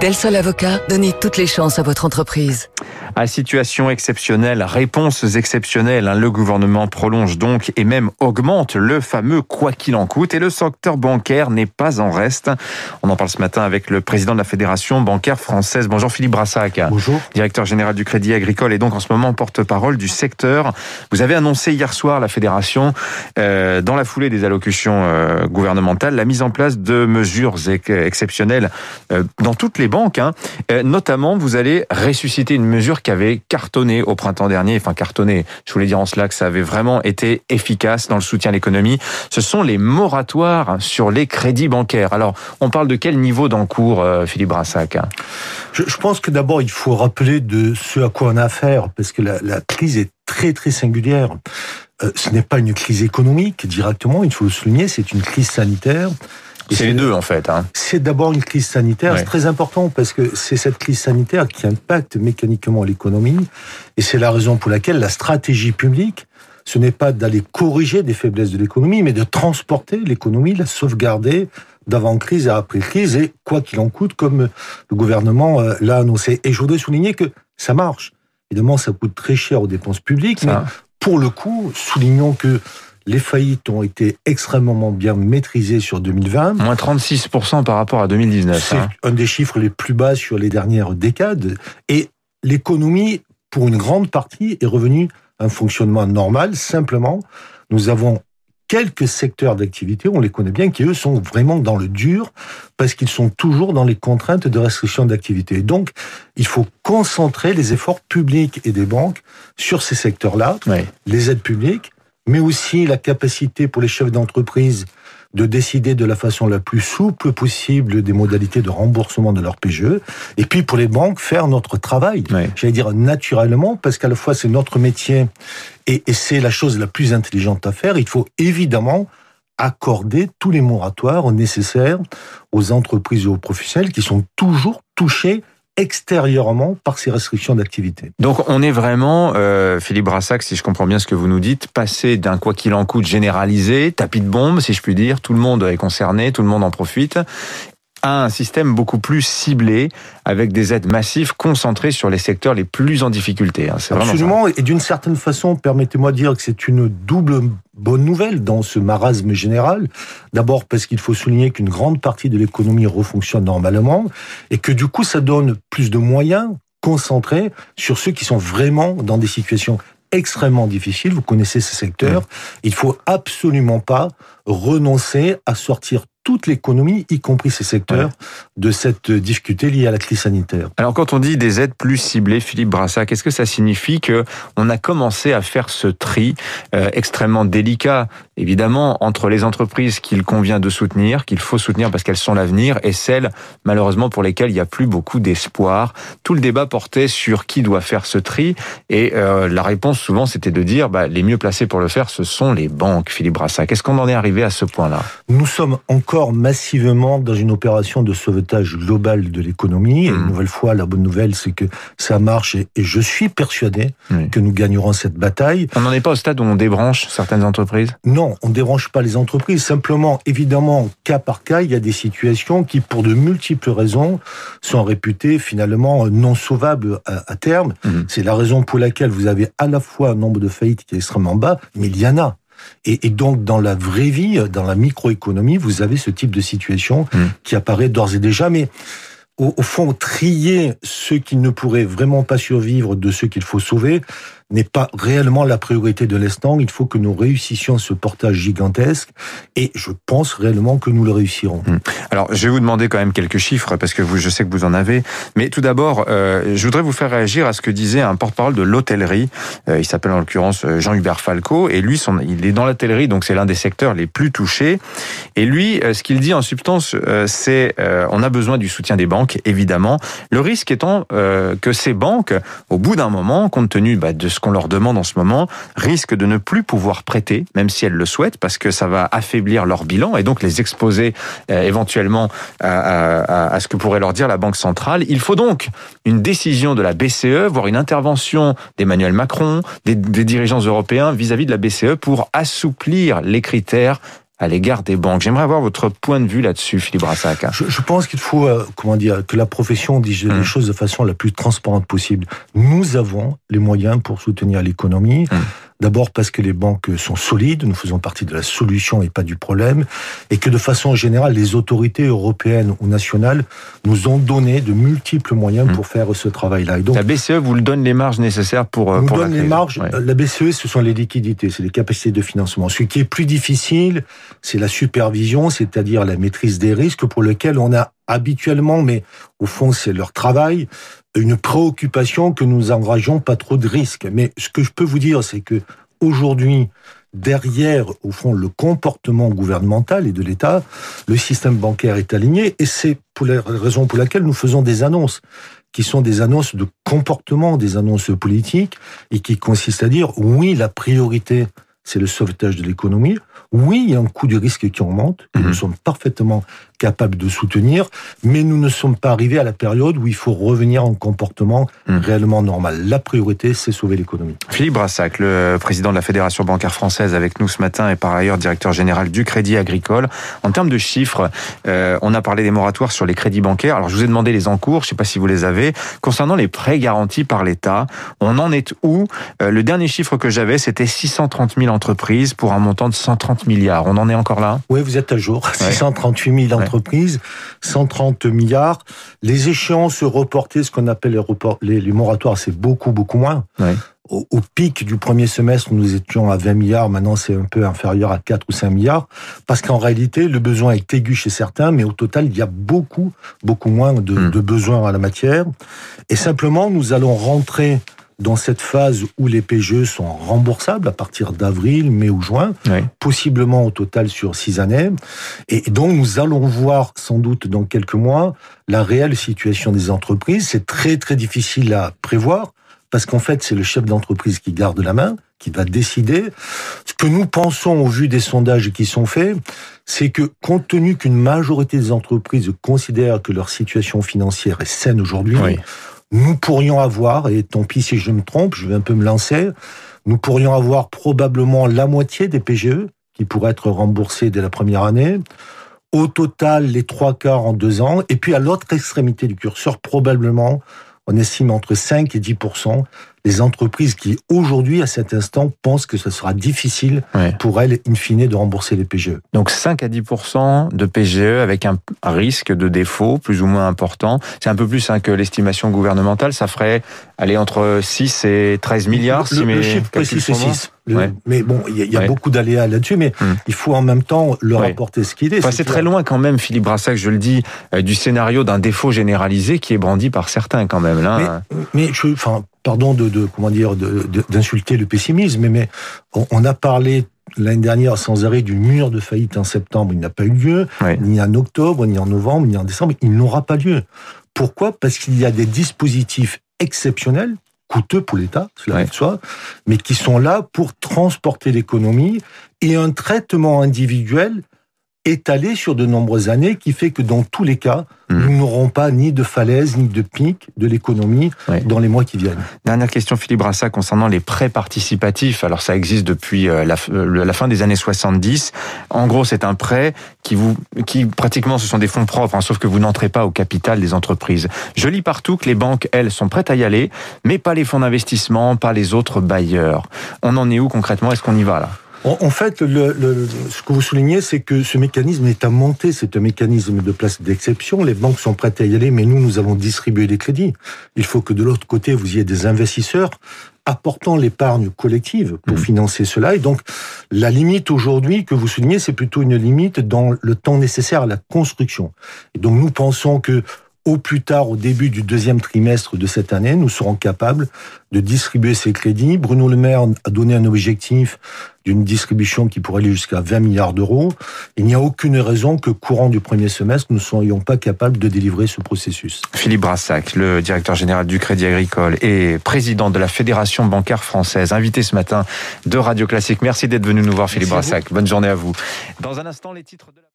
Del Sol Avocat, donnez toutes les chances à votre entreprise. À situation exceptionnelle, réponses exceptionnelles, hein. le gouvernement prolonge donc et même augmente le fameux quoi qu'il en coûte et le secteur bancaire n'est pas en reste. On en parle ce matin avec le président de la Fédération bancaire française. Bonjour Philippe Brassac. Bonjour. Directeur général du Crédit Agricole et donc en ce moment porte-parole du secteur. Vous avez annoncé hier soir la Fédération, euh, dans la foulée des allocutions euh, gouvernementales, la mise en place de mesures exceptionnelles euh, dans toutes les banques. Hein. Euh, notamment, vous allez ressusciter une mesure qui avait cartonné au printemps dernier, enfin cartonné, je voulais dire en cela que ça avait vraiment été efficace dans le soutien à l'économie, ce sont les moratoires sur les crédits bancaires. Alors, on parle de quel niveau d'encours, euh, Philippe Brassac je, je, pense que d'abord, il faut rappeler de ce à quoi on a affaire, parce que la, la crise est très très singulière. Euh, ce n'est pas une crise économique directement, il faut le souligner, c'est une crise sanitaire. C'est les deux en fait. Hein. C'est d'abord une crise sanitaire, ouais. c'est très important parce que c'est cette crise sanitaire qui impacte mécaniquement l'économie et c'est la raison pour laquelle la stratégie publique, ce n'est pas d'aller corriger des faiblesses de l'économie, mais de transporter l'économie, la sauvegarder d'avant-crise à après-crise et quoi qu'il en coûte, comme le gouvernement euh, l'a annoncé. Et je voudrais souligner que ça marche. Évidemment, ça coûte très cher aux dépenses publiques, ça. mais pour le coup, soulignons que les faillites ont été extrêmement bien maîtrisées sur 2020. Moins 36% par rapport à 2019. C'est hein. un des chiffres les plus bas sur les dernières décades. Et l'économie, pour une grande partie, est revenue à un fonctionnement normal. Simplement, nous avons quelques secteurs d'activité, on les connaît bien, qui eux sont vraiment dans le dur parce qu'ils sont toujours dans les contraintes de restriction d'activité. Donc, il faut concentrer les efforts publics et des banques sur ces secteurs-là, oui. les aides publiques, mais aussi la capacité pour les chefs d'entreprise de décider de la façon la plus souple possible des modalités de remboursement de leur PGE, et puis pour les banques, faire notre travail, oui. j'allais dire naturellement, parce qu'à la fois c'est notre métier, et, et c'est la chose la plus intelligente à faire, il faut évidemment accorder tous les moratoires nécessaires aux entreprises et aux professionnels qui sont toujours touchés extérieurement par ces restrictions d'activité. Donc on est vraiment, euh, Philippe Brassac, si je comprends bien ce que vous nous dites, passé d'un quoi qu'il en coûte généralisé, tapis de bombe, si je puis dire, tout le monde est concerné, tout le monde en profite, à un système beaucoup plus ciblé, avec des aides massives concentrées sur les secteurs les plus en difficulté. Hein. Absolument, et d'une certaine façon, permettez-moi de dire que c'est une double bonne nouvelle dans ce marasme général. D'abord parce qu'il faut souligner qu'une grande partie de l'économie refonctionne normalement, et que du coup, ça donne plus de moyens concentrés sur ceux qui sont vraiment dans des situations extrêmement difficiles. Vous connaissez ces secteurs. Il faut absolument pas renoncer à sortir toute l'économie, y compris ces secteurs, ouais. de cette difficulté liée à la crise sanitaire. Alors quand on dit des aides plus ciblées, Philippe Brassa, qu'est-ce que ça signifie que on a commencé à faire ce tri euh, extrêmement délicat, évidemment, entre les entreprises qu'il convient de soutenir, qu'il faut soutenir parce qu'elles sont l'avenir, et celles, malheureusement, pour lesquelles il n'y a plus beaucoup d'espoir? Tout le débat portait sur qui doit faire ce tri, et euh, la réponse souvent c'était de dire bah, les mieux placés pour le faire, ce sont les banques, Philippe Brassa. Qu'est-ce qu'on en est arrivé à ce point-là? Nous sommes encore massivement dans une opération de sauvetage global de l'économie. Et une nouvelle fois, la bonne nouvelle, c'est que ça marche et, et je suis persuadé mmh. que nous gagnerons cette bataille. On n'en est pas au stade où on débranche certaines entreprises? Non, on ne débranche pas les entreprises. Simplement, évidemment, cas par cas, il y a des situations qui, pour de multiples raisons, sont réputées finalement non sauvables à, à terme. Mmh. C'est la raison pour laquelle vous avez à la fois un nombre de faillites qui est extrêmement bas, mais il y en a. Et, et, donc, dans la vraie vie, dans la microéconomie, vous avez ce type de situation mmh. qui apparaît d'ores et déjà. Mais au, au, fond, trier ceux qui ne pourraient vraiment pas survivre de ceux qu'il faut sauver n'est pas réellement la priorité de l'instant. Il faut que nous réussissions ce portage gigantesque et je pense réellement que nous le réussirons. Mmh. Alors, je vais vous demander quand même quelques chiffres parce que je sais que vous en avez. Mais tout d'abord, euh, je voudrais vous faire réagir à ce que disait un porte-parole de l'hôtellerie. Euh, il s'appelle en l'occurrence euh, Jean-Hubert Falco et lui, il est dans l'hôtellerie, donc c'est l'un des secteurs les plus touchés. Et lui, ce qu'il dit en substance, c'est on a besoin du soutien des banques, évidemment. Le risque étant que ces banques, au bout d'un moment, compte tenu bah, de ce ce qu'on leur demande en ce moment, risquent de ne plus pouvoir prêter, même si elles le souhaitent, parce que ça va affaiblir leur bilan et donc les exposer euh, éventuellement à, ce que pourrait leur dire la Banque centrale. Il faut donc une décision de la BCE, voire une intervention d'Emmanuel Macron, des, dirigeants européens vis-à-vis -vis de la BCE pour assouplir les critères à l'égard des banques. J'aimerais avoir votre point de vue là-dessus, Philippe Brassac. Je, je pense qu'il faut, euh, comment dire, que la profession dise les Mm. choses de façon la plus transparente possible. Nous avons les moyens pour soutenir l'économie. Mm. D'abord parce que les banques sont solides, nous faisons partie de la solution et pas du problème, et que de façon générale, les autorités européennes ou nationales nous ont donné de multiples moyens Mm. pour faire ce travail-là. Donc, La BCE vous le donne les marges nécessaires pour, euh, nous pour la donne les crise. marges. Ouais. La BCE, ce sont les liquidités, c'est les capacités de financement. Ce qui est plus difficile, c'est la supervision, c'est-à-dire la maîtrise des risques pour lequel on a habituellement, mais au fond, c'est leur travail, une préoccupation que nous engageons pas trop de risques. Mais ce que je peux vous dire, c'est que aujourd'hui, derrière, au fond, le comportement gouvernemental et de l'État, le système bancaire est aligné et c'est pour la raison pour laquelle nous faisons des annonces qui sont des annonces de comportement, des annonces politiques, et qui consistent à dire oui, la priorité, c'est le sauvetage de l'économie. Oui, il y a un coût du risque qui augmente, Mhm. nous sommes parfaitement capables de soutenir, mais nous ne sommes pas arrivés à la période où il faut revenir en comportement Mhm. réellement normal. La priorité, c'est sauver l'économie. Philippe Brassac, le président de la Fédération bancaire française avec nous ce matin et par ailleurs directeur général du Crédit Agricole. En termes de chiffres, euh, on a parlé des moratoires sur les crédits bancaires. Alors je vous ai demandé les encours, je ne sais pas si vous les avez. Concernant les prêts garantis par l'État, on en est où? Euh, Le dernier chiffre que j'avais, c'était 630 000 entreprises pour un montant de 130 milliards. On en est encore là? Oui, vous êtes à jour. 638 000 entreprises, 130 milliards. Les échéances reportées, ce qu'on appelle les, report- les, les moratoires, c'est beaucoup, beaucoup moins. Ouais. Au, au pic du premier semestre, nous étions à 20 milliards. Maintenant, c'est un peu inférieur à 4 ou 5 milliards. Parce qu'en réalité, le besoin est aigu chez certains, mais au total, il y a beaucoup, beaucoup moins de, Hmm. de besoins à la matière. Et simplement, nous allons rentrer dans cette phase où les PGE sont remboursables à partir d'avril, mai ou juin Oui. possiblement au total sur six années. Et donc, nous allons voir sans doute dans quelques mois la réelle situation des entreprises. C'est très, très difficile à prévoir parce qu'en fait, c'est le chef d'entreprise qui garde la main, qui va décider. Ce que nous pensons au vu des sondages qui sont faits, c'est que compte tenu qu'une majorité des entreprises considèrent que leur situation financière est saine aujourd'hui, Oui. Nous pourrions avoir, et tant pis si je me trompe, je vais un peu me lancer, nous pourrions avoir probablement la moitié des PGE qui pourraient être remboursés dès la première année. Au total, les trois quarts en deux ans. Et puis à l'autre extrémité du curseur, probablement, on estime entre 5 et 10 les entreprises qui, aujourd'hui, à cet instant, pensent que ce sera difficile Ouais. pour elles, in fine, de rembourser les PGE. Donc 5 à 10 de PGE avec un risque de défaut plus ou moins important. C'est un peu plus hein, que l'estimation gouvernementale. Ça ferait aller entre 6 et 13 milliards. Le, si le chiffre précis, c'est sont bons. 6. Le- Ouais. Mais bon, il y a, il y a Ouais. beaucoup d'aléas là-dessus, mais Hmm. il faut en même temps le Ouais. rapporter ce qu'il est. Enfin, c'est très loin quand même, Philippe Brassac, je le dis, euh, du scénario d'un défaut généralisé qui est brandi par certains quand même. Là. Mais, mais je, enfin, pardon de, de comment dire, d'insulter le pessimisme, mais, mais on, on a parlé l'année dernière sans arrêt du mur de faillite en septembre. Il n'a pas eu lieu, ni en octobre, ni en novembre, ni en décembre. Il n'aura pas lieu. Pourquoi? Parce qu'il y a des dispositifs exceptionnels coûteux pour l'État, cela de soi, mais qui sont là pour transporter l'économie et un traitement individuel étalé sur de nombreuses années qui fait que dans tous les cas, Mhm. nous n'aurons pas ni de falaise ni de pic de l'économie dans les mois qui viennent. Dernière question, Philippe Brassac, concernant les prêts participatifs. Alors, ça existe depuis euh, la, euh, la fin des années 70. En gros, c'est un prêt qui vous, qui pratiquement, ce sont des fonds propres, hein, sauf que vous n'entrez pas au capital des entreprises. Je lis partout que les banques, elles, sont prêtes à y aller, mais pas les fonds d'investissement, pas les autres bailleurs. On en est où concrètement? Est-ce qu'on y va là? En, en fait, le, le- ce que vous soulignez, c'est que ce mécanisme est à monter. C'est un mécanisme de place d'exception. Les banques sont prêtes à y aller, mais nous, nous allons distribuer des crédits. Il faut que de l'autre côté, vous ayez des investisseurs apportant l'épargne collective pour Mhm. financer cela. Et donc, la limite aujourd'hui que vous soulignez, c'est plutôt une limite dans le temps nécessaire à la construction. Et donc, nous pensons que au plus tard, au début du deuxième trimestre de cette année, nous serons capables de distribuer ces crédits. Bruno Le Maire a donné un objectif d'une distribution qui pourrait aller jusqu'à 20 milliards d'euros. Il n'y a aucune raison que courant du premier semestre, nous ne soyons pas capables de délivrer ce processus. Philippe Brassac, le directeur général du Crédit Agricole et président de la Fédération bancaire française, invité ce matin de Radio Classique. Merci d'être venu nous voir, Philippe Merci. Brassac. Bonne journée à vous. Dans un instant, les titres de la